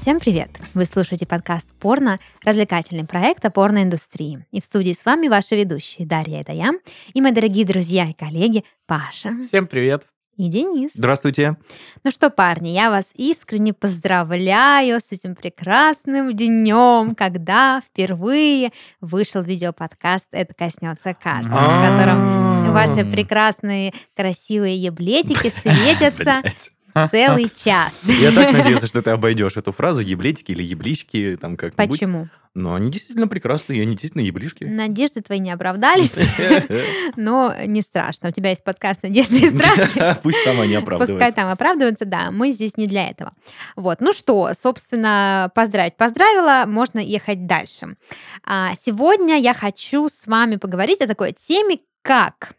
Всем привет! Вы слушаете подкаст «Порно» — развлекательный проект о порноиндустрии. И в студии с вами ваши ведущие Дарья, это я, и мои дорогие друзья и коллеги Паша Всем привет! и Денис. Здравствуйте. Ну что, парни, я вас искренне поздравляю с этим прекрасным днем, когда впервые вышел видеоподкаст «Это коснется каждого», в котором ваши прекрасные красивые еблетики светятся. Целый час. Я так надеялся, что ты обойдешь эту фразу еблетики или еблички, там как-нибудь. Почему? Но они действительно прекрасные, они действительно еблишки. Надежды твои не оправдались, но не страшно. У тебя есть подкаст «Надежды и страхи». Пусть там они Пускай оправдываются. там оправдываются, да, мы здесь не для этого. Вот, ну что, собственно, поздравить поздравила, можно ехать дальше. А, сегодня я хочу с вами поговорить о такой теме, как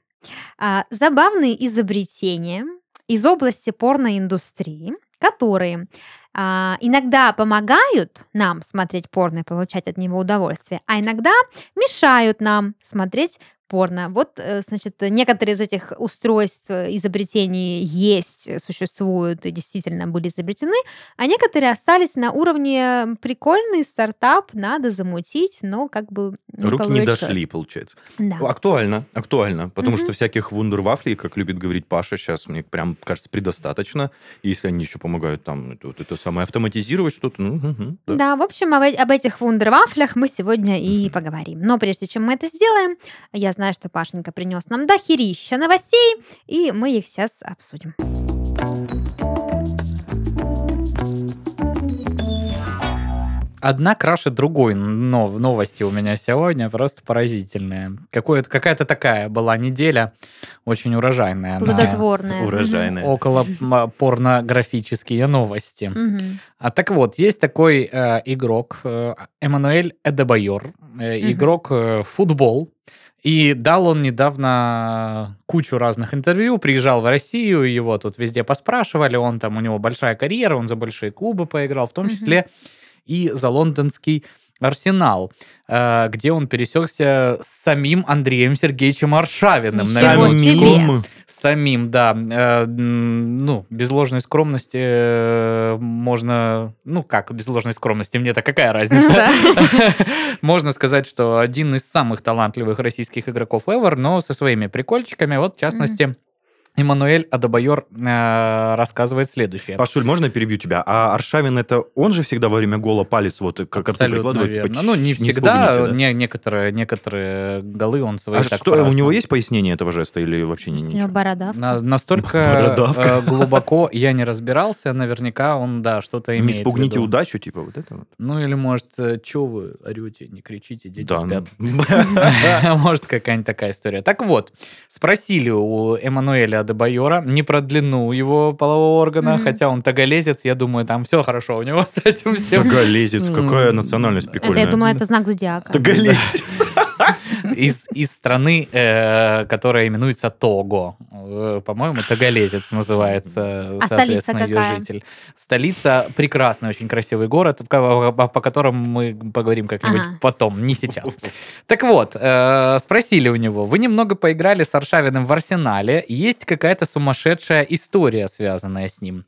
а, забавные изобретения из области порноиндустрии, которые а, иногда помогают нам смотреть порно и получать от него удовольствие, а иногда мешают нам смотреть порно. Вот, э, значит, некоторые из этих устройств, э, изобретений есть, э, существуют и действительно были изобретены, а некоторые остались на уровне прикольный стартап, надо замутить, но как бы не Руки не получилось. дошли, получается. Да. Актуально, актуально. Потому Мгм. что всяких вундервафлей, как любит говорить Паша, сейчас мне прям кажется предостаточно. И если они еще помогают там вот это самое автоматизировать что-то, ну, мгм, да. Да, в общем, об, об этих вундервафлях мы сегодня и поговорим. Но прежде чем мы это сделаем, я знаю, что Пашенька принес нам дохерища новостей, и мы их сейчас обсудим. Одна краше другой, но в новости у меня сегодня просто поразительная. Какое- Какая-то такая была неделя, очень урожайная. на Плодотворная. Урожайная. около порнографические новости. А так вот, есть такой э, игрок, э, Эммануэль Эдебайор, э, игрок э, футбол. И дал он недавно кучу разных интервью, приезжал в Россию, его тут везде поспрашивали, он там, у него большая карьера, он за большие клубы поиграл, в том числе и за лондонский Арсенал, э, где он пересекся с самим Андреем Сергеевичем Аршавиным. себе! Самим, да. Э, ну, без ложной скромности э, можно... Ну, как без ложной скромности? Мне-то какая разница? Можно сказать, что один из самых талантливых российских игроков ever, но со своими прикольчиками. Вот, в частности, Эммануэль Адабайор э, рассказывает следующее. Пашуль, можно я перебью тебя? А Аршавин это он же всегда во время гола палец вот как Абсолютно прикладывает? верно. Поч- Ну, не всегда. да? Не, некоторые, некоторые голы он свои А так что, у него есть пояснение этого жеста или вообще не У него бородавка. На- настолько Бородавка. э, глубоко я не разбирался, наверняка он, да, что-то Не имеет в спугните виду. удачу, типа вот это вот. Ну или, может, что вы орете, не кричите, дети Да, спят. ну. Может, какая-нибудь такая история. Так вот, спросили у Эммануэля Адебайора не про длину его полового органа, Мгм. хотя он таголезец, я думаю, там все хорошо у него с этим всем. Таголезец, какая национальность Это, прикольная. я думала, это знак зодиака. Таголезец. Из, из страны, э, которая именуется Того. Э, По-моему, Таголезец называется, А соответственно, ее какая? житель. Столица прекрасный, очень красивый город, по которому мы поговорим как-нибудь Ага. потом, не сейчас. Так вот, э, спросили у него, вы немного поиграли с Аршавиным в Арсенале, есть какая-то сумасшедшая история, связанная с ним?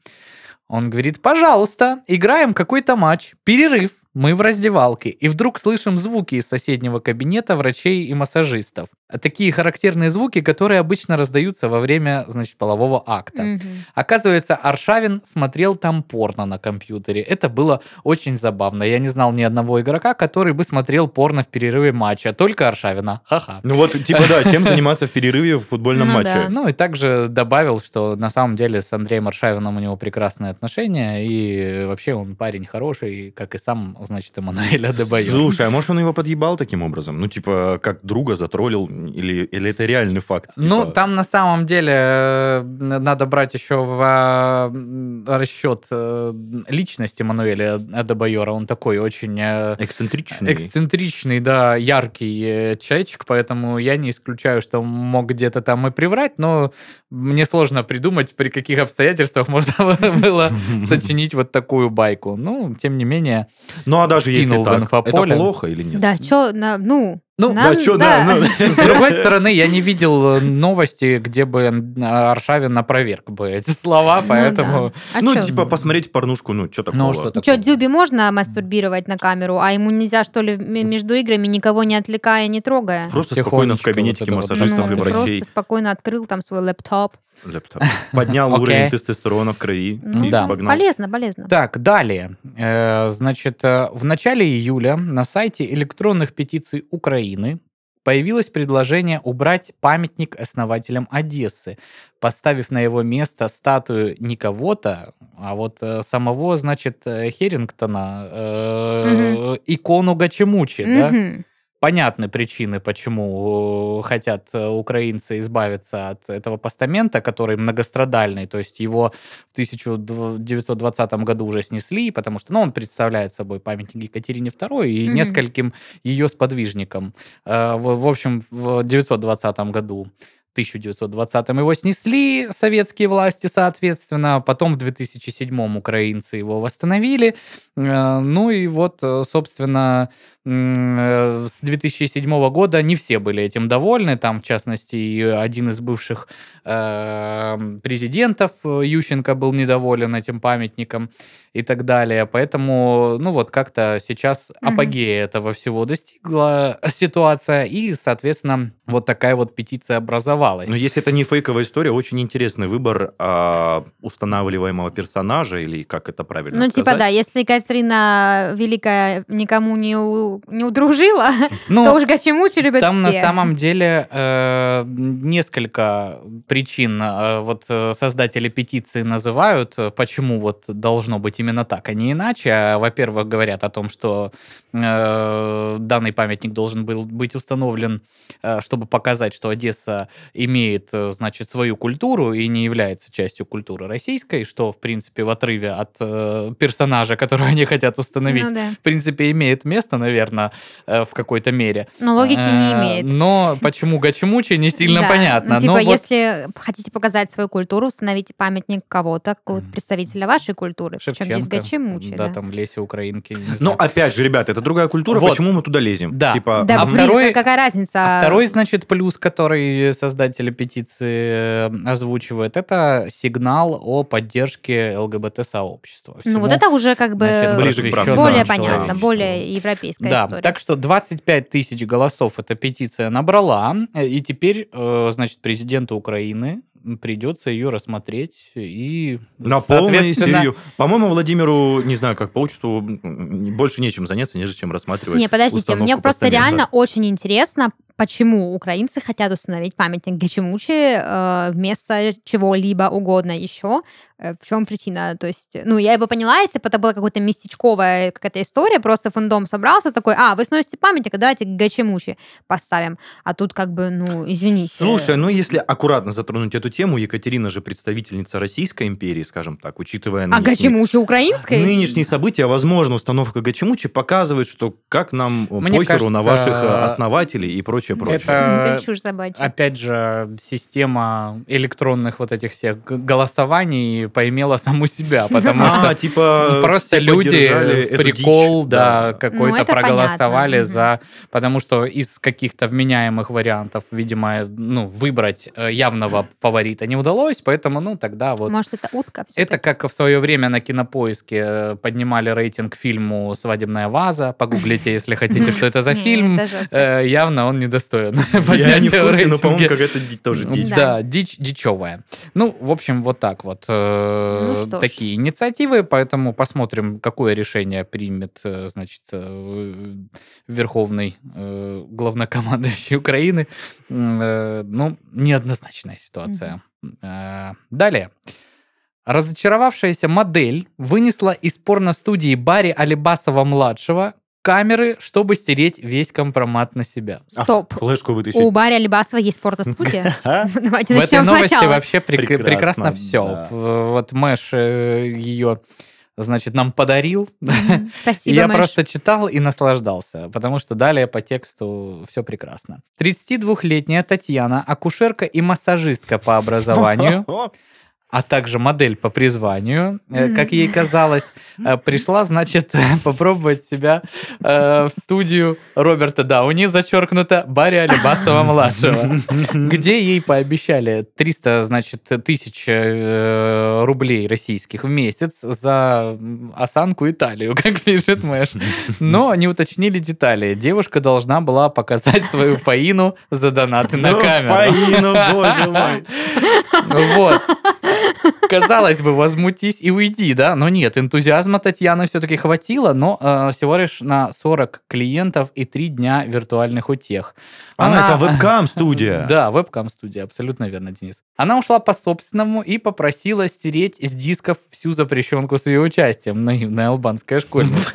Он говорит, пожалуйста, играем какой-то матч, перерыв, мы в раздевалке, и вдруг слышим звуки из соседнего кабинета врачей и массажистов. Такие характерные звуки, которые обычно раздаются во время, значит, полового акта. Мгм. Оказывается, Аршавин смотрел там порно на компьютере. Это было очень забавно. Я не знал ни одного игрока, который бы смотрел порно в перерыве матча. Только Аршавина. Ха-ха. Ну вот, типа, да, чем заниматься в перерыве в футбольном Ну матче? да. Ну и также добавил, что на самом деле с Андреем Аршавиным у него прекрасные отношения, и вообще он парень хороший, как и сам, значит, Эммануэль Адебайор. Слушай, а может он его подъебал таким образом? Ну, типа, как друга затроллил, или, или это реальный факт? Ну, Типа, там на самом деле э, надо брать еще в м, расчет э, личность Эммануэля Адебайора. Он такой очень э, Эксцентричный. эксцентричный, да, яркий человечек, поэтому я не исключаю, что он мог где-то там и приврать, но мне сложно придумать, при каких обстоятельствах можно было сочинить вот такую байку. Ну, тем не менее, Ну, а даже если кинул так, это плохо или нет? Да, что, ну, Ну, Нам- да, что, да. да, ну, С другой стороны, я не видел э, новости, где бы Аршавин опроверг бы эти слова, Ну поэтому... да. А ну, чё? типа, посмотреть порнушку, ну, что такого? Ну, что Что, такого? Дзюби можно мастурбировать на камеру, а ему нельзя, что ли, между играми никого не отвлекая, не трогая? Просто Тихонечко спокойно в кабинетике это вот. массажистов Ну, и врачей. просто спокойно открыл там свой лэптоп. Лэптоп. Поднял уровень тестостерона в крови Ну, и Да. погнал. Полезно, полезно. Так, далее. Э, Значит, э, в начале июля на сайте электронных петиций Украины появилось предложение убрать памятник основателям Одессы, поставив на его место статую не кого-то, а вот э, самого, значит, э, Херингтона, э, икону Гачемучи, да? Понятны причины, почему э, хотят э, украинцы избавиться от этого постамента, который многострадальный. То есть его в 1920 году уже снесли, потому что ну, он представляет собой памятник Екатерине II и Мгм. нескольким ее сподвижникам. Э, В, общем, в 920 году 1920 его снесли советские власти, соответственно. Потом в 2007 украинцы его восстановили. Ну и вот, собственно, с 2007 года не все были этим довольны. Там, в частности, и один из бывших э, президентов э, Ющенко был недоволен этим памятником и так далее. Поэтому, ну вот, как-то сейчас Мгм. апогея этого всего достигла ситуация, и, соответственно, вот такая вот петиция образовалась. Но если это не фейковая история, очень интересный выбор а, устанавливаемого персонажа, или как это правильно Ну, сказать. типа, да, если Екатерина Великая никому не, не удружила, Ну, то уж Гачемучи любят Там на все. самом деле э, несколько причин э, вот э, создатели петиции называют, э, почему вот должно быть именно так, а не иначе. А, Во-первых, говорят о том, что э, данный памятник должен был быть установлен, э, чтобы показать, что Одесса имеет, э, значит, свою культуру и не является частью культуры российской, что, в принципе, в отрыве от э, персонажа, которого они хотят установить, Ну, да. в принципе, имеет место, наверное, в какой-то мере. Но логики не Э, имеет. Но почему Гачемучи, не сильно Да, понятно. Ну, типа, если хотите показать свою культуру, установите памятник кого-то, какого-то представителя вашей культуры. Причем здесь Гачемучи. да, Да, там Леся Украинки, Но знаю. опять же, ребята, это другая культура, почему мы туда лезем? Да. Типа, Да, А второй- какая разница? А второй, значит, плюс, который создатели петиции э, озвучивают, это сигнал о поддержке ЛГБТ-сообщества. Ну, вот это уже как бы Ближе к правдам более просвещенному понятно, более европейская Да, история. так что 25 тысяч голосов эта петиция набрала, и теперь, э, значит, президенту Украины придется ее рассмотреть и, на соответственно, серию. По-моему, Владимиру, не знаю, как по отчеству, больше нечем заняться, нежели чем рассматривать Не, подождите, мне просто реально очень интересно, почему украинцы хотят установить памятник Гачемучи э, вместо чего-либо угодно еще. Э, в чем причина? То есть, ну, я бы поняла, если бы это была какая-то местечковая какая-то история, просто фэндом собрался такой, а, вы сносите памятник, давайте Гачемучи поставим. А тут как бы, ну, извините. Слушай, ну если аккуратно затронуть эту тему, Екатерина же представительница Российской империи, скажем так, учитывая а Гачемучи украинской? нынешние события, возможно, установка Гачемучи показывает, что как нам э, Мне похеру на кажется, ваших э, основателей и прочее, прочее. это- Это чушь собачья. опять же, система электронных вот этих всех голосований поимела саму себя, потому А, что типа, Ну, Просто люди прикол, да, какой-то Ну, проголосовали за... Потому что из каких-то вменяемых вариантов, видимо, ну, выбрать э, явного фаворита не удалось, поэтому, ну, тогда вот... Может, это утка все Это как в свое время на кинопоиске э, поднимали рейтинг фильму «Свадебная ваза». Погуглите, если хотите, что это за фильм. Э, Явно он недостоин Я не в курсе, но, по-моему, какая-то тоже дичь. Да. Дичь дичевая. Ну, в общем, вот так вот. э, Ну такие инициативы, поэтому посмотрим, какое решение примет, э, значит, э, Верховный главнокомандующий Украины. Ну, неоднозначная ситуация. Далее. Разочаровавшаяся модель вынесла из порностудии Барри Алибасова-младшего камеры, чтобы стереть весь компромат на себя. А, Стоп. Флешку У вытащить. Барри Алибасова есть порто-студия. А? Давайте В этой новости вообще прек- Прекрасно, все. Вот Мэш ее, значит, нам подарил. Спасибо, я Мэш. просто читал и наслаждался, потому что далее по тексту все прекрасно. 32-летняя Татьяна, акушерка и массажистка по образованию, а также модель по призванию, э, как ей казалось, э, пришла, значит, попробовать себя э, в студию Роберта Дауни, зачеркнуто, Барри Алибасова-младшего, где ей пообещали 300, значит, тысяч э, рублей российских в месяц за осанку и талию, как пишет Мэш. Но не уточнили детали. Девушка должна была показать свою фаину за донаты на Ну, камеру. Фаину, боже мой. Вот. Казалось бы, возмутись и уйди, да? Но нет, энтузиазма Татьяны все-таки хватило, но э, всего лишь на 40 клиентов и 3 дня виртуальных утех. А, это вебкам-студия. Да, вебкам-студия, абсолютно верно, Денис. Она ушла по собственному и попросила стереть с дисков всю запрещенку с ее участием. Наивная албанская школьница.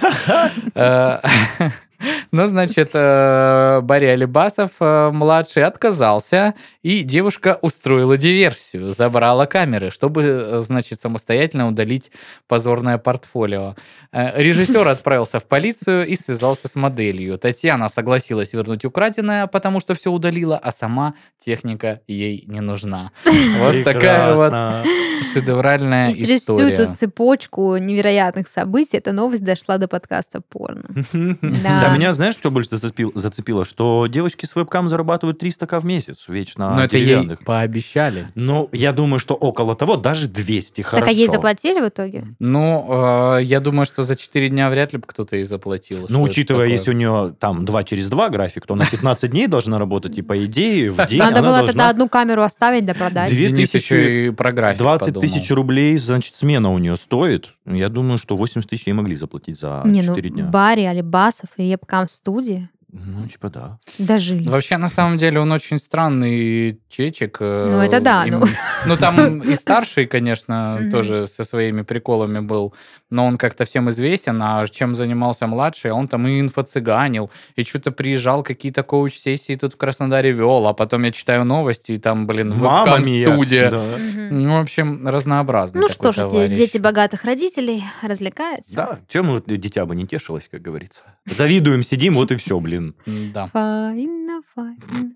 Но, значит, э, Барри Алибасов э, младший отказался, и девушка устроила диверсию, забрала камеры, чтобы, э, значит, самостоятельно удалить позорное портфолио. Режиссер отправился в полицию и связался с моделью. Татьяна согласилась вернуть украденное, потому что все удалила, а сама техника ей не нужна. Вот такая вот шедевральная И через всю история. эту цепочку невероятных событий эта новость дошла до подкаста порно. Да. Да, меня, знаешь, что больше зацепил- зацепило? Что девочки с вебкам зарабатывают 300к в месяц вечно Но это ей пообещали. Ну, я думаю, что около того, даже 200, хорошо. Так а ей заплатили в итоге? Ну, э, я думаю, что за 4 дня вряд ли бы кто-то ей заплатил. Ну, учитывая, такое? если у нее там 2 через 2 график, то она 15 дней должна работать, и по идее в день Надо было тогда одну камеру оставить да продать. Две Денис тысячи- еще и про график 20 подумал. тысяч рублей, значит, смена у нее стоит. Я думаю, что 80 тысяч ей могли заплатить за Не, ну, 4 дня. Барри, Алибасов и Епкам в студии Ну, типа да. дожились. Вообще, на самом деле, он очень странный чечек. э, Ну, это да, и- ну. Ну, там и старший, конечно, тоже со своими приколами был, но он как-то всем известен, а чем занимался младший, он там и инфо-цыганил, и что-то приезжал, какие-то коуч-сессии тут в Краснодаре вел, а потом я читаю новости, и там, блин, Мама мия. студия. Да. Ну, в общем, разнообразный Ну что ж, де- товарищ. дети богатых родителей развлекаются. Да, чем вот дитя бы не тешилось, как говорится. Завидуем, сидим, вот и все, блин. Да. Фаина, фаина.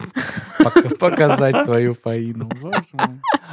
Пок- Показать свою фаину.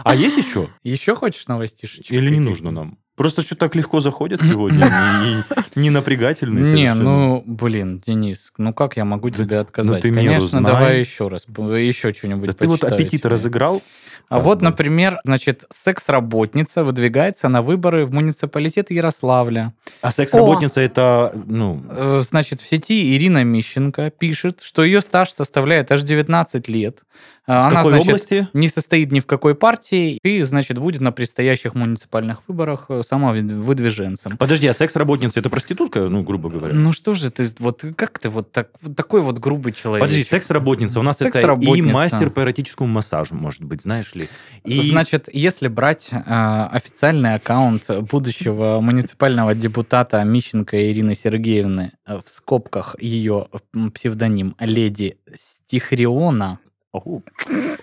А есть еще? Еще хочешь новостишечек? Или не нужно нам? Просто что так легко заходят сегодня, и не напрягательные Не, ну, блин, Денис, ну как я могу тебе отказать? ты меру Конечно, давай еще раз, еще что-нибудь Да ты вот аппетит разыграл. А вот, например, значит, секс-работница выдвигается на выборы в муниципалитет Ярославля. А секс-работница это, ну, Э, Значит, в сети Ирина Мищенко пишет, что ее стаж составляет аж 19 лет. в Она, какой значит, области? не состоит ни в какой партии и, значит, будет на предстоящих муниципальных выборах э, самовыдвиженцем. Подожди, а секс-работница это проститутка, ну, грубо говоря? Ну что же ты, вот как ты вот, так, вот такой вот грубый человек? Подожди, секс-работница. У нас это и мастер по эротическому массажу, может быть, знаешь ли. И Значит, если брать э, официальный аккаунт будущего муниципального депутата Мищенко Ирины Сергеевны, э, в скобках ее псевдоним Леди Стихриона, Оу.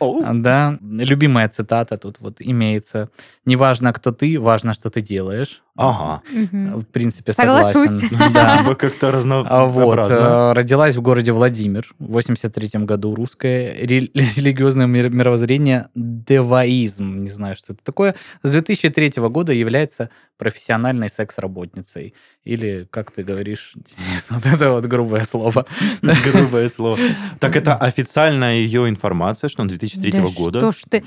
Оу. да, любимая цитата тут вот имеется. «Неважно, кто ты, важно, что ты делаешь». Ага. В принципе, Соглашусь. согласен. Да. Типа как-то А Вот, разнообразно. э, родилась в городе Владимир в 83 году. Русское ре- религиозное мир- мировоззрение деваизм. Не знаю, что это такое. С 2003 года является профессиональной секс-работницей. Или, как ты говоришь, вот это вот грубое слово. Грубое слово. Так это официальная ее информация, что он 2003 Да года. Что ж ты...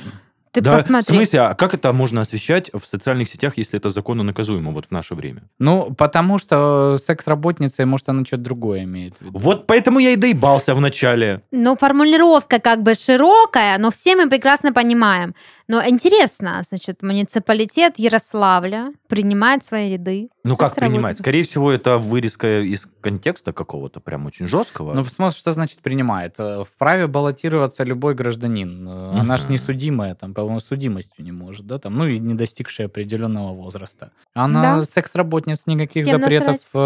Ты да, посмотри. в смысле, а как это можно освещать в социальных сетях, если это законно наказуемо вот в наше время? Ну, потому что секс-работница, может, она что-то другое имеет в виду. Вот поэтому я и доебался в начале. Ну, формулировка как бы широкая, но все мы прекрасно понимаем. Но интересно, значит, муниципалитет Ярославля принимает свои ряды. Ну как принимать? Скорее всего, это вырезка из контекста какого-то прям очень жесткого. Ну, в смысле, что значит принимает? Э, Вправе баллотироваться любой гражданин. Э, Она ж Мгм. не судимая, там, по-моему, судимостью не может, да, там, ну, и не достигшая определенного возраста. Она Да. секс-работниц, никаких Всем запретов э,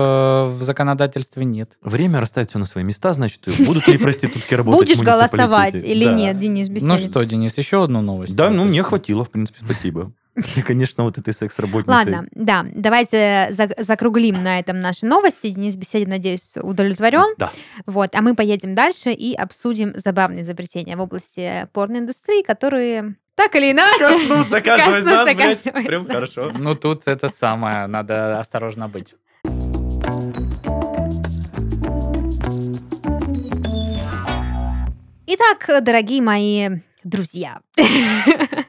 в законодательстве нет. Время расставить все на свои места, значит, будут ли проститутки работать Будешь голосовать или нет, Денис Ну Беседин? что, Денис, еще одну новость? Да, ну мне хватило, в принципе, спасибо. Конечно, вот этой секс-работницей. Ладно, да, давайте за- закруглим на этом наши новости. Денис Беседин, надеюсь, удовлетворен. Да. Вот, а мы поедем дальше и обсудим забавные изобретения в области порноиндустрии, которые Так или иначе. Коснуться каждого из нас, блядь, прям хорошо. Ну, тут это самое, надо осторожно быть. Итак, дорогие мои друзья,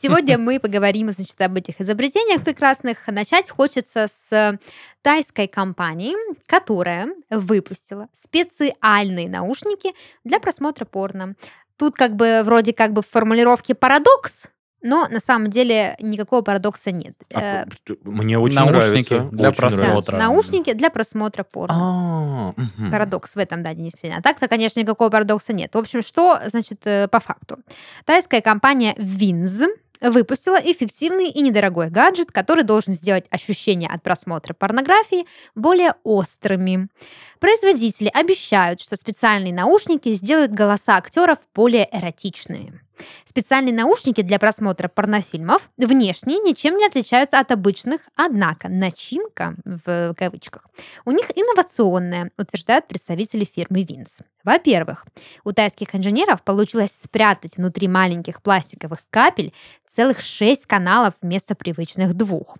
сегодня мы поговорим, значит, об этих изобретениях прекрасных. Начать хочется с тайской компании, которая выпустила специальные наушники для просмотра порно. Тут как бы вроде как бы в формулировке парадокс, но на самом деле никакого парадокса нет. А, Э, Мне очень наушники нравится. для очень да, просмотра. нравится. наушники для просмотра порно. А, мгм. Парадокс в этом, да, Петрян. А так-то, конечно, никакого парадокса нет. В общем, что, значит, э, по факту? Тайская компания Винз выпустила эффективный и недорогой гаджет, который должен сделать ощущения от просмотра порнографии более острыми. Производители обещают, что специальные наушники сделают голоса актеров более эротичными. Специальные наушники для просмотра порнофильмов внешне ничем не отличаются от обычных, однако начинка, в кавычках, у них инновационная, утверждают представители фирмы Винс. Во-первых, у тайских инженеров получилось спрятать внутри маленьких пластиковых капель целых шесть каналов вместо привычных двух.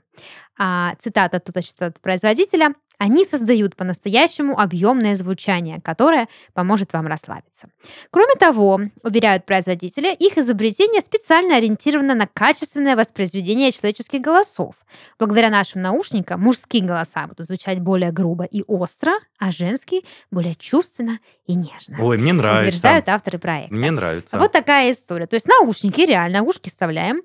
А, цитата тут от производителя. Они создают по-настоящему объемное звучание, которое поможет вам расслабиться. Кроме того, уверяют производители, их изобретение специально ориентировано на качественное воспроизведение человеческих голосов. Благодаря нашим наушникам мужские голоса будут звучать более грубо и остро, а женские более чувственно и нежно. Ой, мне нравится. Утверждают авторы проекта. Мне нравится. Вот такая история. То есть наушники, реально, ушки вставляем,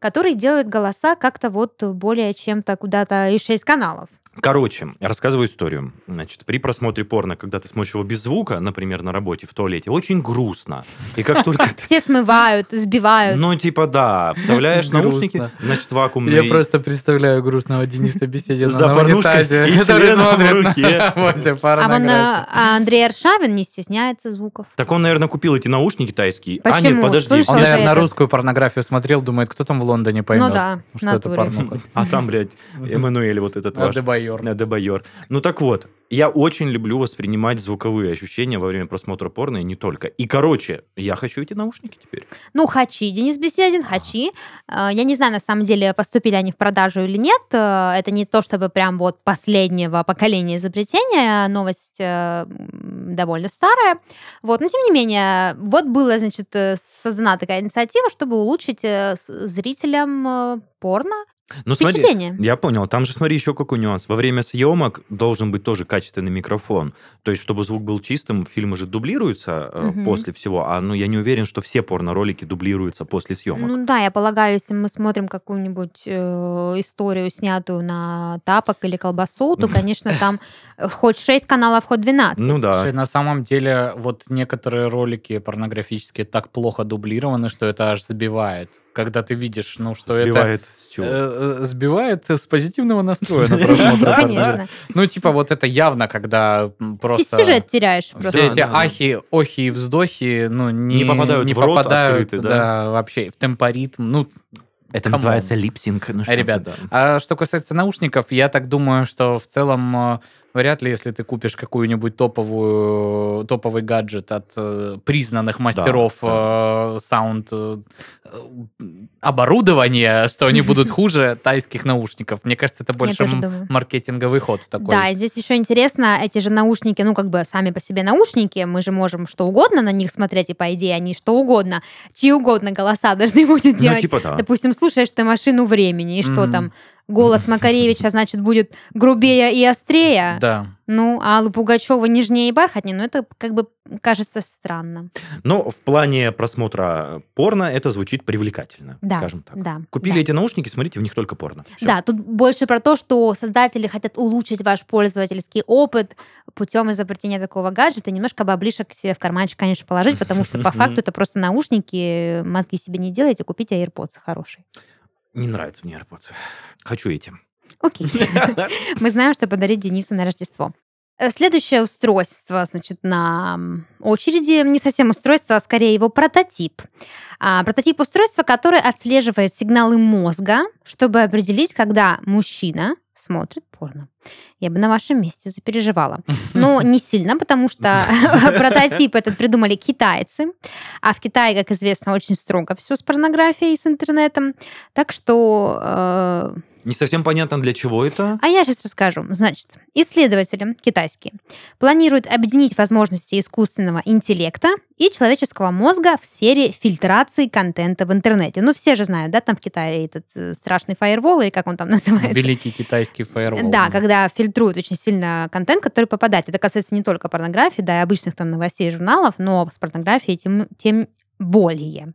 которые делают голоса как-то вот более чем-то куда-то и шесть каналов. Короче, рассказываю историю. Значит, при просмотре порно, когда ты смотришь его без звука, например, на работе, в туалете, очень грустно. И как только ты... Все смывают, сбивают. Ну, типа, да, вставляешь наушники, значит, вакуумный... Я просто представляю грустного Дениса Беседина За на порнушкой и который смотрит на а вон порнографию. а, Андрей Аршавин не стесняется звуков. Так он, наверное, купил эти наушники тайские. А, Почему? нет, подожди. Он, наверное, этот. русскую порнографию смотрел, думает, кто там в Лондоне поймет, Ну да, в что это порнуха. А там, блядь, Эммануэль вот этот ваш. Адебайор. Да, Дебайор. Ну так вот, я очень люблю воспринимать звуковые ощущения во время просмотра порно и не только. И, короче, я хочу эти наушники теперь. Ну, хачи, Денис Беседин, хачи. Э, Я не знаю, на самом деле, поступили они в продажу или нет. Э, Это не то, чтобы прям вот последнего поколения изобретения. Новость э, довольно старая. Вот, но тем не менее, вот была, значит, э, создана такая инициатива, чтобы улучшить э, зрителям э, порно Ну смотри, я понял. Там же, смотри, еще какой нюанс. Во время съемок должен быть тоже качественный микрофон. То есть, чтобы звук был чистым, фильмы же дублируются э, Мгм. после всего. А ну, я не уверен, что все порно-ролики дублируются после съемок. Ну да, я полагаю, если мы смотрим какую-нибудь э, историю, снятую на тапок или колбасу, то, конечно, там э, хоть 6 каналов, хоть 12. Ну да. Слушай, На самом деле, вот некоторые ролики порнографические так плохо дублированы, что это аж сбивает. Когда ты видишь, ну, что это Сбивает с чего? Э, сбивает с позитивного настроя на просмотр. Ну, конечно. Ну, типа, вот это явно, когда м, Ты просто... сюжет теряешь Все просто. Да, эти ахи, охи и вздохи, ну, не, попадают не в рот попадают, открытый, да? вообще в темпоритм. Ну, Это come on. называется lip-sync. Ну, Ребят, да. А что касается наушников, я так думаю, что в целом э, вряд ли, если ты купишь какую-нибудь топовую, топовый гаджет от э, признанных Да, мастеров да. э, sound э, э, оборудования, что они будут хуже тайских наушников. Мне кажется, это больше маркетинговый ход такой. Да, и здесь еще интересно, эти же наушники, ну, как бы сами по себе наушники, мы же можем что угодно на них смотреть, и по идее они что угодно, чьи угодно голоса должны будут Ну, делать. типа да. Допустим, слушаешь ты машину времени, и что там? Голос Макаревича, значит, будет грубее и острее. Да. Ну, а Аллы Пугачева нежнее и бархатнее. Ну, это как бы кажется странно. Но в плане просмотра порно это звучит привлекательно, Да, скажем так. да. Купили да. эти наушники, смотрите, в них только порно. Всё. Да, тут больше про то, что создатели хотят улучшить ваш пользовательский опыт путем изобретения такого гаджета, немножко баблишек себе в карманчик, конечно, положить, потому что по факту это просто наушники, мозги себе не делайте, купите AirPods хороший. Не нравится мне AirPods. Хочу эти. Окей. Мы знаем, что подарить Денису на Рождество. Э, Следующее устройство, значит, на очереди, не совсем устройство, а скорее его прототип. А, прототип устройства, который отслеживает сигналы мозга, чтобы определить, когда мужчина смотрит порно. Я бы на вашем месте запереживала. Но не сильно, потому что прототип этот придумали китайцы. А в Китае, как известно, очень строго все с порнографией и с интернетом. Так что э, Не совсем понятно, для чего это. а я сейчас расскажу. Значит, исследователи китайские планируют объединить возможности искусственного интеллекта и человеческого мозга в сфере фильтрации контента в интернете. Ну, все же знают, да, там в Китае этот э, страшный фаервол, или как он там называется. Великий китайский фаервол. Да, когда фильтруют очень сильно контент, который попадает. Это касается не только порнографии, да, и обычных там новостей и журналов, но с порнографией тем, тем более.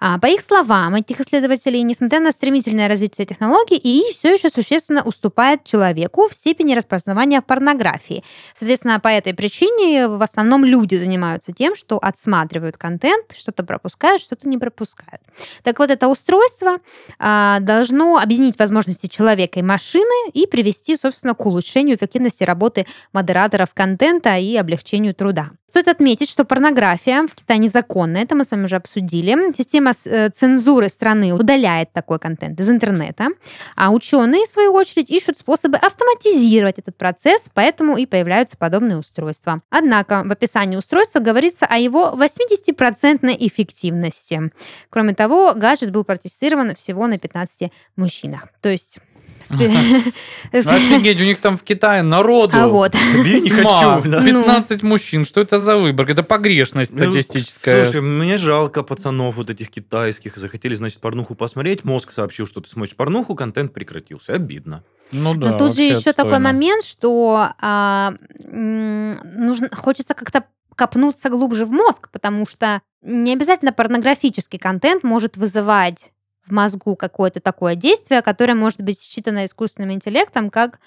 А, По их словам, этих исследователей, несмотря на стремительное развитие технологий, ИИ все еще существенно уступает человеку в степени распознавания порнографии. Соответственно, по этой причине в основном люди занимаются тем, что отсматривают контент, что-то пропускают, что-то не пропускают. Так вот, это устройство а, должно объединить возможности человека и машины и привести, собственно, к улучшению эффективности работы модераторов контента и облегчению труда. Стоит отметить, что порнография в Китае незаконная, это мы с вами уже обсудили. Система э, цензуры страны удаляет такой контент из интернета, а ученые, в свою очередь, ищут способы автоматизировать этот процесс, поэтому и появляются подобные устройства. Однако в описании устройства говорится о его 80% эффективности. Кроме того, гаджет был протестирован всего на 15 мужчинах. То есть... Ну, Офигеть, у них там в Китае народу. А вот. Не хочу. да. 15 мужчин. Что это за выбор? Это погрешность Ну, статистическая. Слушай, мне жалко пацанов вот этих китайских. Захотели, значит, порнуху посмотреть. Мозг сообщил, что ты смотришь порнуху, контент прекратился. Обидно. ну да, Но тут же еще такой отстойно. момент, что а, м, нужно, хочется как-то копнуться глубже в мозг, потому что не обязательно порнографический контент может вызывать в мозгу какое-то такое действие, которое может быть считано искусственным интеллектом как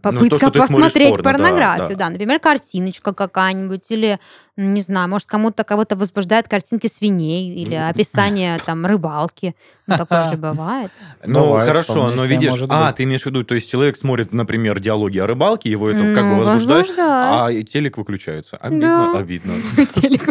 попытка Ну, то, посмотреть порно, да, порнографию, да. да, например, картиночка какая-нибудь или ну, не знаю, может кому-то кого-то возбуждают картинки свиней или описание там рыбалки, ну такое же бывает. Ну, хорошо, но видишь... А, ты имеешь в виду, то есть человек смотрит, например, диалоги о рыбалке, его это как бы Ну, возбуждает, возбуждает. а телек выключается. Обидно, Да. обидно. Телек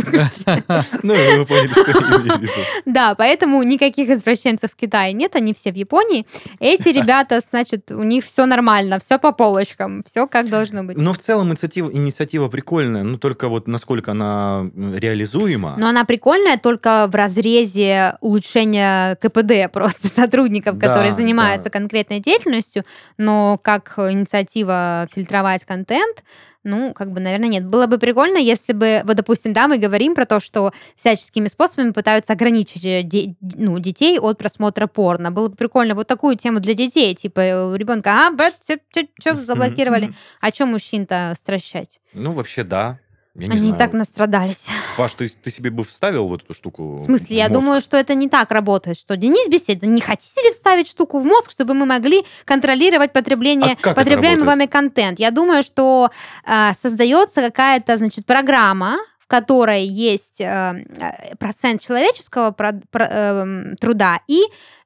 Ну, вы поняли, что я имею в виду. Да, поэтому никаких извращенцев в Китае нет, они все в Японии. Эти ребята, значит, у них все нормально, все по полочкам, все как должно быть. Но в целом инициатива, инициатива прикольная, но только вот насколько она реализуема. Но она прикольная только в разрезе улучшения КПД просто сотрудников, Да, которые занимаются да. конкретной деятельностью, но как инициатива фильтровать контент, ну, как бы, наверное, нет. Было бы прикольно, если бы, вот, допустим, да, мы говорим про то, что всяческими способами пытаются ограничить э, де- ну, детей от просмотра порно. Было бы прикольно вот такую тему для детей, типа у ребенка, а, брат, что заблокировали? А что мужчин-то стращать? Ну, вообще, да. Я не Они знаю. так настрадались. Паш, ты, ты себе бы вставил вот эту штуку В смысле, я мозг? думаю, что это не так работает, что Денис беседа, не хотите ли вставить штуку в мозг, чтобы мы могли контролировать потребление, А потребляемый вами контент? Я думаю, что э, создается какая-то, значит, программа, в которой есть э, э, процент человеческого про- про- эм, труда и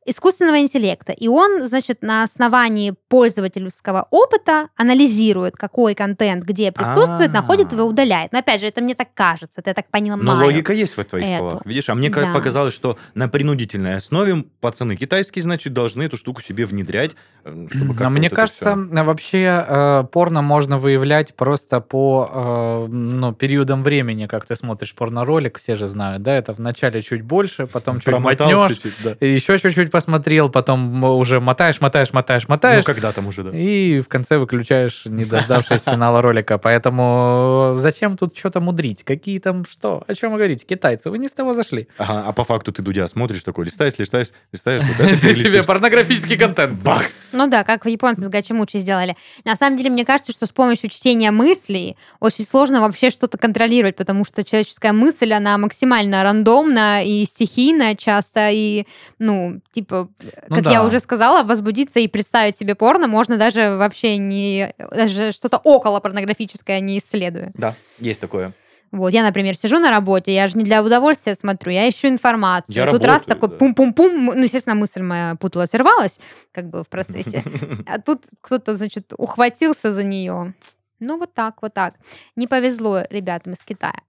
искусственного интеллекта. И он, значит, на основании пользовательского опыта анализирует, какой контент где присутствует, А. находит его, удаляет. Но опять же, это мне так кажется, это я так понимаю. Но логика есть в твоих эту. словах. Видишь, а мне Да. показалось, что на принудительной основе пацаны китайские, значит, должны эту штуку себе внедрять, э, чтобы как-то А мне вот кажется, всё. вообще э, порно можно выявлять просто по э, ну, периодам времени, как ты смотришь порноролик, все же знают, да, это вначале чуть больше, потом чуть Промотал мотнешь, чуть-чуть, да. еще чуть-чуть посмотрел, потом уже мотаешь, мотаешь, мотаешь, Ну, мотаешь, когда там уже, да. и в конце выключаешь, не дождавшись финала ролика. Поэтому зачем тут что-то мудрить? Какие там что? О чем вы говорите? Китайцы, вы не с того зашли. Ага, а по факту ты, Дудя, смотришь такой, листаешь, листаешь, листаешь, Себе порнографический контент. Бах! Ну да, как японцы с Гачимучи сделали. На самом деле, мне кажется, что с помощью чтения мыслей очень сложно вообще что-то контролировать, потому что человеческая мысль, она максимально рандомна и стихийна часто, и, ну, типа, Ну как да. я уже сказала, возбудиться и представить себе порно можно даже вообще не... даже что-то около порнографическое не исследуя. Да, есть такое. Вот, я, например, сижу на работе, я же не для удовольствия смотрю, я ищу информацию. Я Тут раз работаю, такой да. пум-пум-пум, ну, естественно, мысль моя путалась и рвалась, как бы в процессе. А тут кто-то, значит, ухватился за нее. Ну, вот так, вот так. Не повезло ребятам из Китая.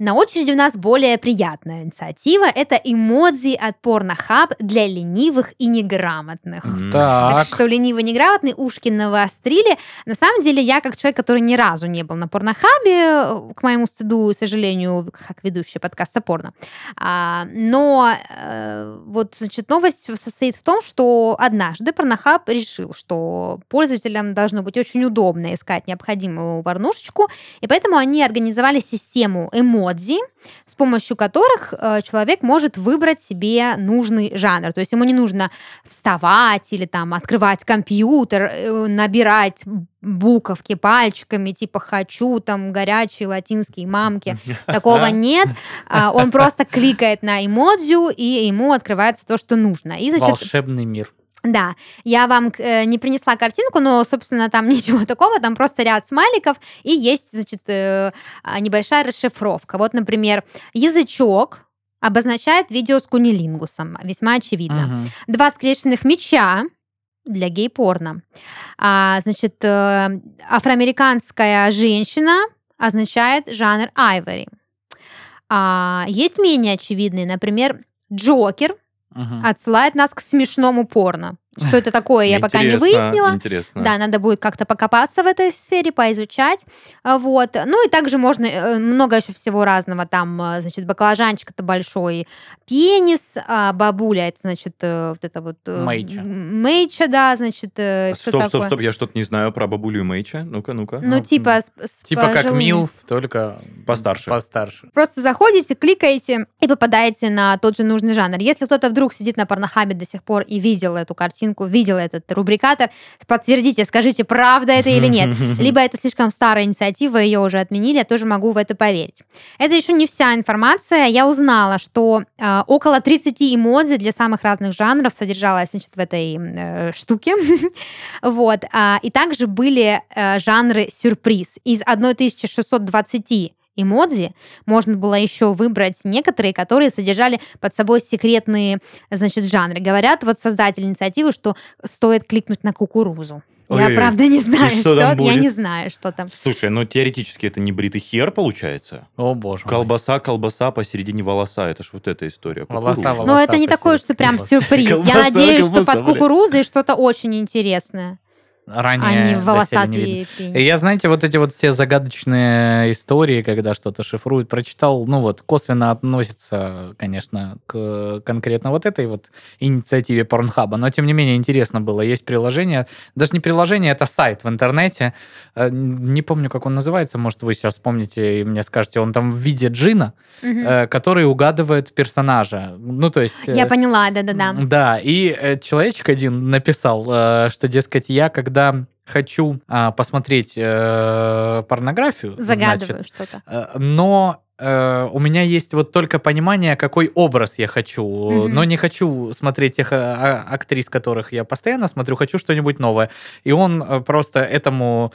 На очереди у нас более приятная инициатива. Это эмодзи от Pornhub для ленивых и неграмотных. Так Так. что ленивый неграмотный ушки навострили. На самом деле, я как человек, который ни разу не был на порнохабе, э, к моему стыду и сожалению, как ведущая подкаста порно. А, но э, вот, значит, новость состоит в том, что однажды порнохаб решил, что пользователям должно быть очень удобно искать необходимую порнушечку, и поэтому они организовали систему эмодзи, с помощью которых э, человек может выбрать себе нужный жанр. То есть ему не нужно вставать или там открывать компьютер, э, набирать буковки пальчиками, типа «хочу», там, горячие латинские мамки. Такого нет. А, Он просто кликает на эмодзию, и ему открывается то, что нужно. И, значит, Волшебный мир. Да, я вам э, не принесла картинку, но, собственно, там ничего такого, там просто ряд смайликов, и есть, значит, э, а, небольшая расшифровка. Вот, например, язычок обозначает видео с кунилингусом, весьма очевидно. Мгм. Два скрещенных меча для гей-порно. А, значит, э, афроамериканская женщина означает жанр айвори. А, есть менее очевидные, например, Джокер Мгм. отсылает нас к смешному порно. Что это такое, я пока не выяснила. Интересно. Да, надо будет как-то покопаться в этой сфере, поизучать. А, Вот. Ну и также можно э, много еще всего разного. Там, э, значит, баклажанчик это большой пенис, а бабуля это, значит, э, вот это вот... э, Мэйча. Мэйча, да, значит, э, что Стоп, стоп, такое? стоп, я что-то не знаю про бабулю и Мэйча. Ну-ка, ну-ка. Ну, Ну, типа... с- Типа как пожилыми. Милф, только Постарше. постарше. Просто заходите, кликаете и попадаете на тот же нужный жанр. Если кто-то вдруг сидит на порнохабе до сих пор и видел эту картинку, видел этот рубрикатор, подтвердите, скажите, правда это или нет. Либо это слишком старая инициатива, ее уже отменили, я тоже могу в это поверить. Это еще не вся информация. Я узнала, что э, около 30 эмодзи для самых разных жанров содержалось значит, в этой э, штуке. вот. а, и также были э, жанры сюрприз. Из 1620 эмодзи можно было еще выбрать некоторые, которые содержали под собой секретные, значит, жанры. Говорят вот создатели инициативы, что стоит кликнуть на кукурузу. Я, Ой-ой-ой. правда, не знаю, что что. там Я не знаю, что там. Слушай, ну теоретически это не бритый хер получается? О, боже мой. Колбаса, колбаса, посередине волоса. Это ж вот эта история. Волоса, волоса. Но это не такое, что прям сюрприз. Я Колбаса, надеюсь, что колбаса, под кукурузой что-то очень интересное, Ранее видно. волосатые И я, знаете, вот эти вот все загадочные истории, когда что-то шифруют, прочитал, ну вот, косвенно относится, конечно, к конкретно вот этой вот инициативе Порнхаба, но тем не менее интересно было. Есть приложение, даже не приложение, это сайт в интернете, Э, не помню, как он называется, может, вы сейчас вспомните и мне скажете, он там в виде джина, э, который угадывает персонажа. Ну, то есть... Я э, поняла, да-да-да. да, и человечек один написал, что, дескать, я когда хочу а, посмотреть э, порнографию, Загадываю что-то. э, но э, у меня есть вот только понимание, какой образ я хочу, Мгм. но не хочу смотреть тех а, а, актрис, которых я постоянно смотрю, хочу что-нибудь новое. И он э, просто этому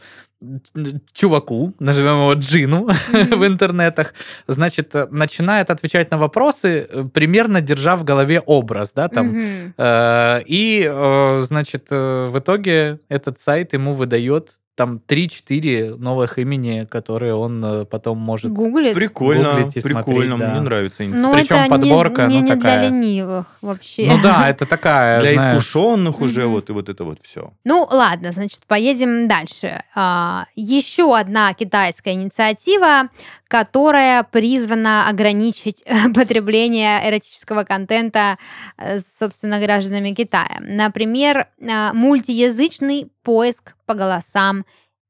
чуваку, назовем его Джину Мгм. в интернетах, значит, э, начинает отвечать на вопросы, э, примерно держа в голове образ, да, там, Мгм. Э, И, э, значит, э, в итоге этот сайт ему выдает там 3-4 новых имени, которые он э, потом может... Гуглит. Прикольно, гуглить и прикольно, смотреть, да. мне нравится. Ну, Причем это не- подборка, не, ну, не такая. для ленивых вообще. Ну да, это такая, Для знаешь, искушенных уже вот и вот это вот все. Ну, ладно, значит, поедем дальше. А, еще одна китайская инициатива, которая призвана ограничить потребление эротического контента, э, собственно, гражданами Китая. Например, а, мультиязычный поиск по голосам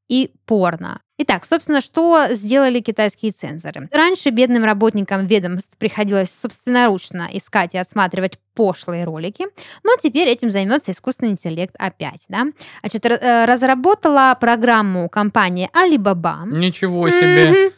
и порно. Итак, собственно, что сделали китайские цензоры? Раньше бедным работникам ведомств приходилось собственноручно искать и отсматривать пошлые ролики, но теперь этим займется искусственный интеллект опять, да? Значит, э, разработала программу компания Alibaba. Ничего себе. Мгм.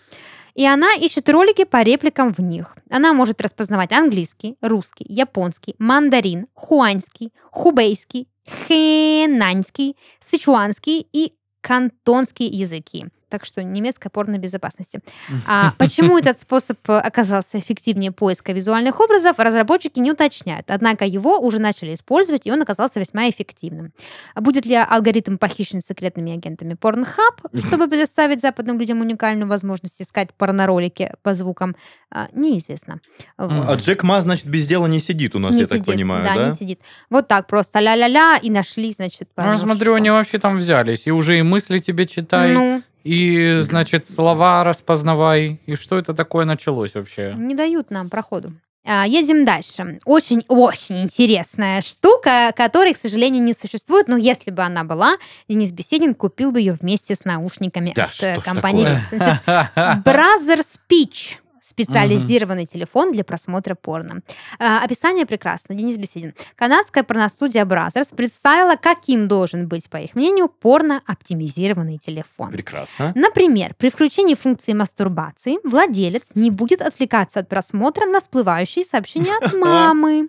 И она ищет ролики по репликам в них. Она может распознавать английский, русский, японский, мандарин, хуаньский, хубейский, хэнаньский, сычуанский и кантонский языки. Так что немецкая порно безопасности. А почему этот способ оказался эффективнее поиска визуальных образов, разработчики не уточняют. Однако его уже начали использовать, и он оказался весьма эффективным. Будет ли алгоритм похищен секретными агентами Pornhub, чтобы предоставить западным людям уникальную возможность искать порноролики по звукам, а, неизвестно. Вот. А Джек Ма, значит, без дела не сидит у нас, Не я так сидит, понимаю, да, да? не сидит. Вот так просто ля-ля-ля и нашли, значит, Ну, я смотрю, они вообще там взялись. И уже и мысли тебе читай, Ну, и, значит, слова распознавай. И что это такое началось вообще? не дают нам проходу. А, Едем дальше. Очень-очень интересная штука, которой, к сожалению, не существует, но если бы она была, Денис Беседин купил бы ее вместе с наушниками Да от что э, компании. Значит, Brother Speech специализированный телефон для просмотра порно. А, описание прекрасно. Денис Беседин. Канадская порностудия Brothers представила, каким должен быть, по их мнению, порно-оптимизированный телефон. Прекрасно. Например, при включении функции мастурбации владелец не будет отвлекаться от просмотра на всплывающие сообщения от мамы.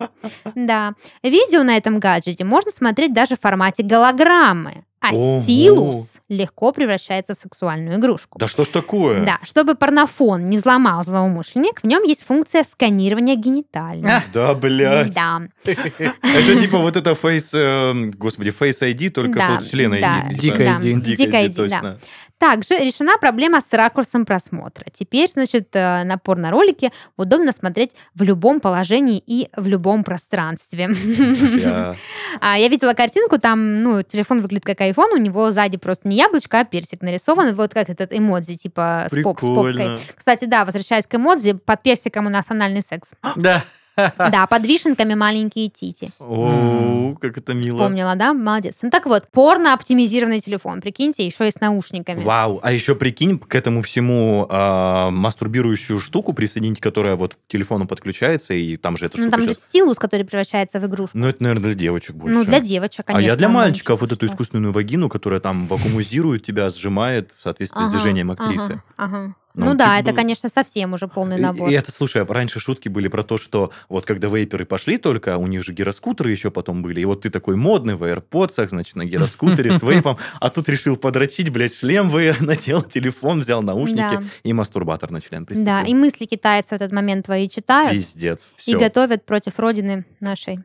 Да. Видео на этом гаджете можно смотреть даже в формате голограммы. А Ого. стилус легко превращается в сексуальную игрушку. Да что ж такое? Да, чтобы порнофон не взломал злоумышленник, в нем есть функция сканирования гениталий. Да, блядь. Да, Это типа вот это Face, э, господи, Face ID, только под член ID. да, типа. ID. Дикая ID, да. точно. Также решена проблема с ракурсом просмотра. Теперь, значит, э, на порно-ролике удобно смотреть в любом положении и в любом пространстве. Я- А, Я видела картинку, там, ну, телефон выглядит как iPhone, у него сзади просто не яблочко, а персик нарисован, вот как этот эмодзи, типа с, поп- с попкой. Кстати, да, возвращаясь к эмодзи, под персиком у нас анальный секс. Да. Да, под вишенками маленькие тити. О, как это мило. Вспомнила, да? Молодец. Ну так вот, порно-оптимизированный телефон, прикиньте, еще и с наушниками. Вау, а еще прикинь к этому всему а, мастурбирующую штуку присоединить, которая вот к телефону подключается, и там же эта Ну там же сейчас- стилус, который превращается в игрушку. Ну, это, наверное, для девочек больше. Ну, для девочек, а конечно. я для мальчиков вот эту искусственную вагину, которая там вакуумизирует тебя, сжимает в соответствии с движением актрисы. ага, ага. Ну, Ну, да, типа, это, конечно, совсем уже полный И- набор. И, это, слушай, раньше шутки были про то, что вот когда вейперы пошли только, у них же гироскутеры еще потом были, и вот ты такой модный в AirPods, значит, на гироскутере с вейпом, а тут решил подрочить, блядь, шлем VR, надел телефон, взял наушники и мастурбатор на член Да, и мысли китайцы в этот момент твои читают Пиздец. и готовят против родины нашей.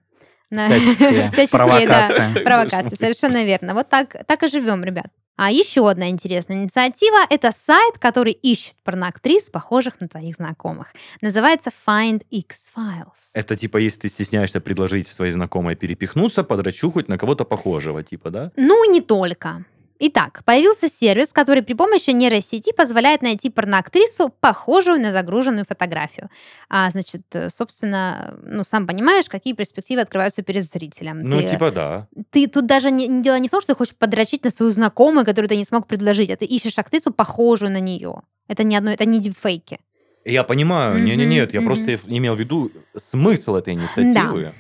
На- Всяческие да, провокации. провокации, совершенно верно. Вот так, так и живем, ребят. А еще одна интересная инициатива – это сайт, который ищет порноактрис, похожих на твоих знакомых. Называется Find X Files. Это типа, если ты стесняешься предложить своей знакомой перепихнуться, подрочу хоть на кого-то похожего, типа, да? Ну, не только. Итак, появился сервис, который при помощи нейросети позволяет найти порноактрису, похожую на загруженную фотографию. А, значит, э, собственно, ну, сам понимаешь, какие перспективы открываются перед зрителем. Ну, ты, типа, да. ты тут даже не, не дело не в том, что ты хочешь подрочить на свою знакомую, которую ты не смог предложить, а ты ищешь актрису, похожую на нее. Это не одно, это не дипфейки. Я понимаю, Мгм, не-не-нет, я мгм. просто имел в виду смысл этой инициативы. Да,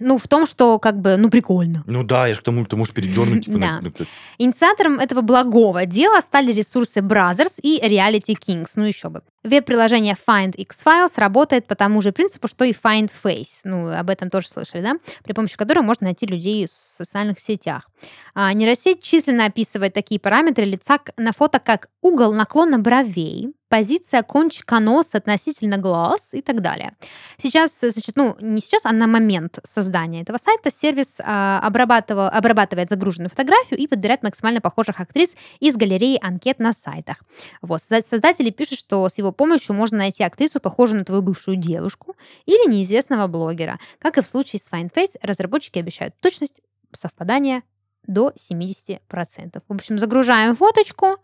ну в том, что как бы, ну прикольно. Ну да, я же к тому, ты можешь передернуть, типа, на- Да. ну, Инициатором этого благого дела стали ресурсы Brothers и Reality Kings, ну еще бы. Веб-приложение Find X Files работает по тому же принципу, что и Find Face. Ну, об этом тоже слышали, да? При помощи которого можно найти людей в социальных сетях. А, нейросеть численно описывает такие параметры лица на фото, как угол наклона бровей, позиция кончика носа относительно глаз и так далее. Сейчас, э, значит, ну, не сейчас, а на момент создания этого сайта сервис а, обрабатывал- обрабатывает загруженную фотографию и подбирает максимально похожих актрис из галереи анкет на сайтах. Вот. Созда- Создатели пишут, что с его помощью можно найти актрису, похожую на твою бывшую девушку или неизвестного блогера. Как и в случае с FineFace, разработчики обещают точность совпадания до 70%. В общем, загружаем фоточку,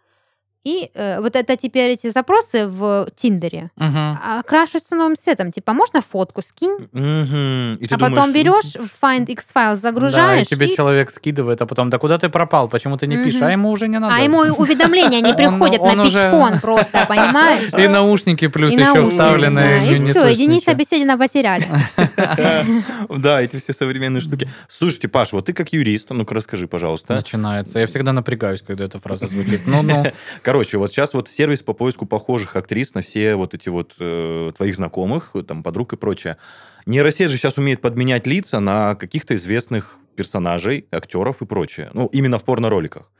и э, вот это теперь эти запросы в Тиндере Мгм. окрашиваются новым цветом. Типа, можно фотку скинь, Мгм. И ты а потом думаешь, берешь, в Find X Files Да, и загружаешь, тебе и- человек скидывает, а потом, да куда ты пропал, почему ты не пишешь? Мгм. А ему уже не надо. а ему уведомления не приходят он на уже- пич-фон просто, понимаешь? И наушники плюс И еще наушники, да, не- и все, и Дениса ничего. Беседина потеряли. Да, эти все современные штуки. Слушайте, Паш, вот ты как юрист, а ну-ка расскажи, пожалуйста. Начинается. Я всегда напрягаюсь, когда эта фраза звучит. Ну-ну. Короче, вот сейчас вот сервис по поиску похожих актрис на все вот эти вот э, твоих знакомых, там, подруг и прочее. Нейросеть же сейчас умеет подменять лица на каких-то известных персонажей, актеров и прочее. Ну, именно в порно-роликах.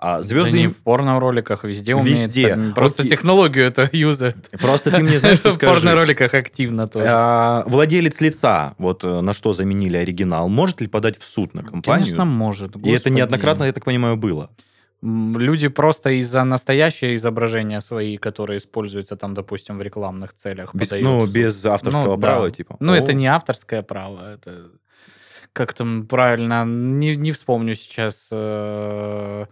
А Да звезды... не в порно-роликах, везде умеет. Везде. Просто Окей. технологию это юзают. Просто ты мне знаешь, что В скажи. порно-роликах активно тоже. А, Владелец лица, вот э, на что заменили оригинал, может ли подать в суд на компанию? Конечно, может. И это неоднократно, я так понимаю, было. Люди просто из-за настоящее изображения свои, которые используются там, допустим, в рекламных целях. Без- подают ну, без авторского Ну, да. права, типа. Ну, О. это не авторское право, это как там правильно, не, не вспомню сейчас э,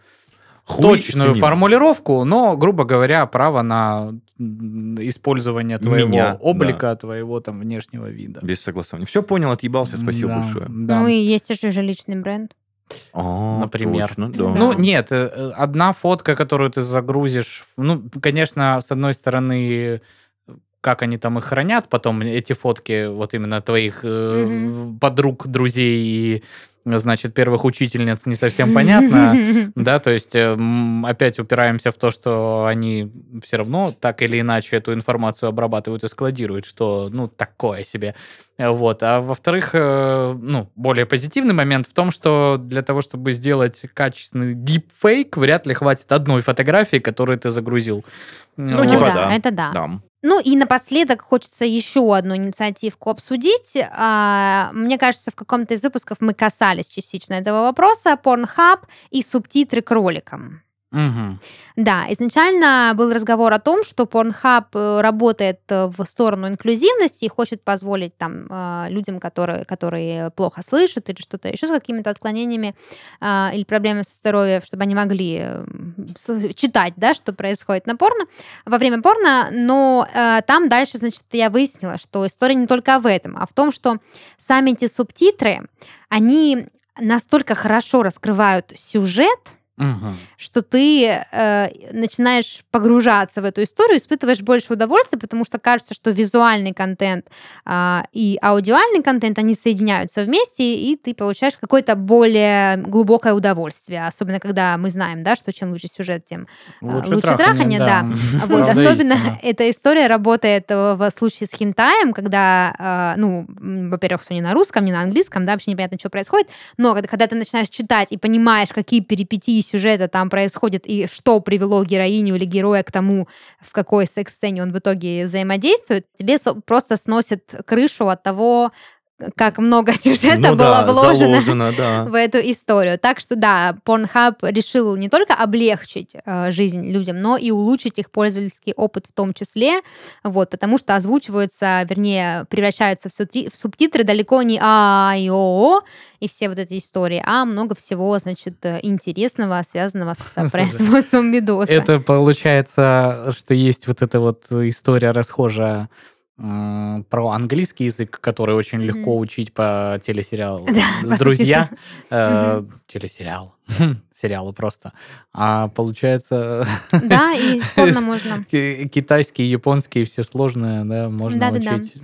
Хуй точную формулировку, но, грубо говоря, право на использование твоего Меня, облика, твоего там внешнего вида. Без согласования. Все понял, отъебался, спасибо Да, большое. да. Ну и есть еще же личный бренд. А, Например. точно, Да. Ну, нет, э, одна фотка, которую ты загрузишь, ну, конечно, с одной стороны, как они там их хранят, потом эти фотки вот именно твоих э, подруг, друзей и, значит, первых учительниц не совсем понятно, да, то есть э, опять упираемся в то, что они все равно так или иначе эту информацию обрабатывают и складируют, что, ну, такое себе. Э, Вот. А во-вторых, э, ну, более позитивный момент в том, что для того, чтобы сделать качественный дипфейк, вряд ли хватит одной фотографии, которую ты загрузил. Ну, Ну типа да, да. это да. Да. Ну и напоследок хочется еще одну инициативку обсудить. А, Мне кажется, в каком-то из выпусков мы касались частично этого вопроса. Pornhub и субтитры к роликам. Мгм. Да, изначально был разговор о том, что Pornhub э, работает э, в сторону инклюзивности и хочет позволить там э, людям, которые, которые плохо слышат или что-то еще с какими-то отклонениями или проблемами со здоровьем, чтобы они могли читать, да, что происходит на порно, во время порно, но там дальше, значит, я выяснила, что история не только в этом, а в том, что сами эти субтитры, они настолько хорошо раскрывают сюжет, Мгм. что ты э, начинаешь погружаться в эту историю, испытываешь больше удовольствия, потому что кажется, что визуальный контент а, и аудиальный контент, они соединяются вместе, и ты получаешь какое-то более глубокое удовольствие. Особенно, когда мы знаем, да, что чем лучше сюжет, тем Лучше, лучше трахание, да. вот, Правда, особенно истина. эта история работает э, в случае с хентаем, когда, э, ну, во-первых, все не на русском, не на английском, да, вообще непонятно, что происходит, но когда, когда ты начинаешь читать и понимаешь, какие перипетии сюжета там происходят и что привело героиню или героя к тому, в какой секс-сцене он в итоге взаимодействует, тебе просто сносит крышу от того, как много сюжета Ну было да, вложено заложено, да. в эту историю. Так что да, Pornhub решил не только облегчить э, жизнь людям, но и улучшить их пользовательский опыт в том числе, вот, потому что озвучиваются, вернее, превращаются в, сутри- в субтитры далеко не а и о и все вот эти истории, а много всего, значит, э, интересного, связанного с производством видоса. Это получается, что есть вот эта вот история расхожая про английский язык, который очень Мгм. легко учить по телесериалу Да, «Друзья». Э. Телесериал. Сериалу просто. А получается... Да, и порно можно. ки- Китайский, японский, все сложные, да, можно учить.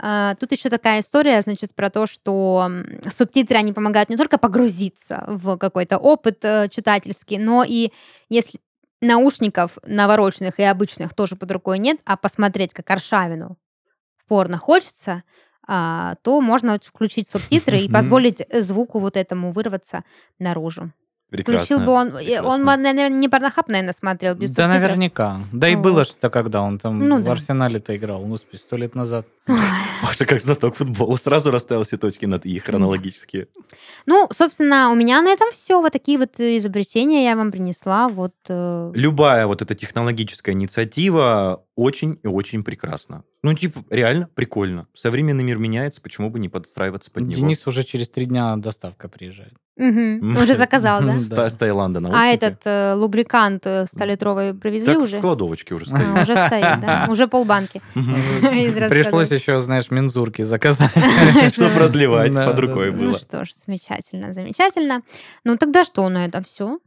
А, Тут еще такая история, значит, про то, что субтитры, они помогают не только погрузиться в какой-то опыт э, читательский, но и если наушников навороченных и обычных тоже под рукой нет, а посмотреть как Аршавину порно хочется, а, то можно включить субтитры и позволить э, звуку вот этому вырваться наружу. Прекрасно. Включил бы он, э, он, прекрасно. наверное, не порнохаб, наверное, смотрел без Да, субтитров. наверняка. Да и Вот. было что когда он там Ну в да. Арсенале-то играл, ну, сто лет назад. Паша, как знаток футбола, сразу расставил все точки над «и» хронологические. Ну, собственно, у меня на этом все. Вот такие вот изобретения я вам принесла. Вот э, Любая вот эта технологическая инициатива очень и очень прекрасна. Ну, типа, реально прикольно. Современный мир меняется, почему бы не подстраиваться под него? Денис уже через три дня доставка приезжает. Мгм. Уже заказал, да? С, Та- с Таиланда на А этот э, лубрикант э, столитровый привезли Так уже? в кладовочке уже стоит. А, уже стоит, да? Уже полбанки. Пришлось еще, знаешь, мензурки заказать. Чтоб разливать под рукой да. Ну было. что ж, замечательно, замечательно. Ну тогда что на этом все?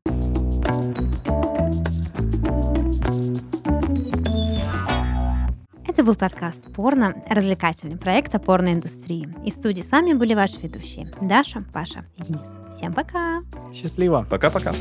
Это был подкаст «Порно», развлекательный проект о порноиндустрии. И в студии с вами были ваши ведущие Даша, Паша и Денис. Всем пока! Счастливо. Пока-пока.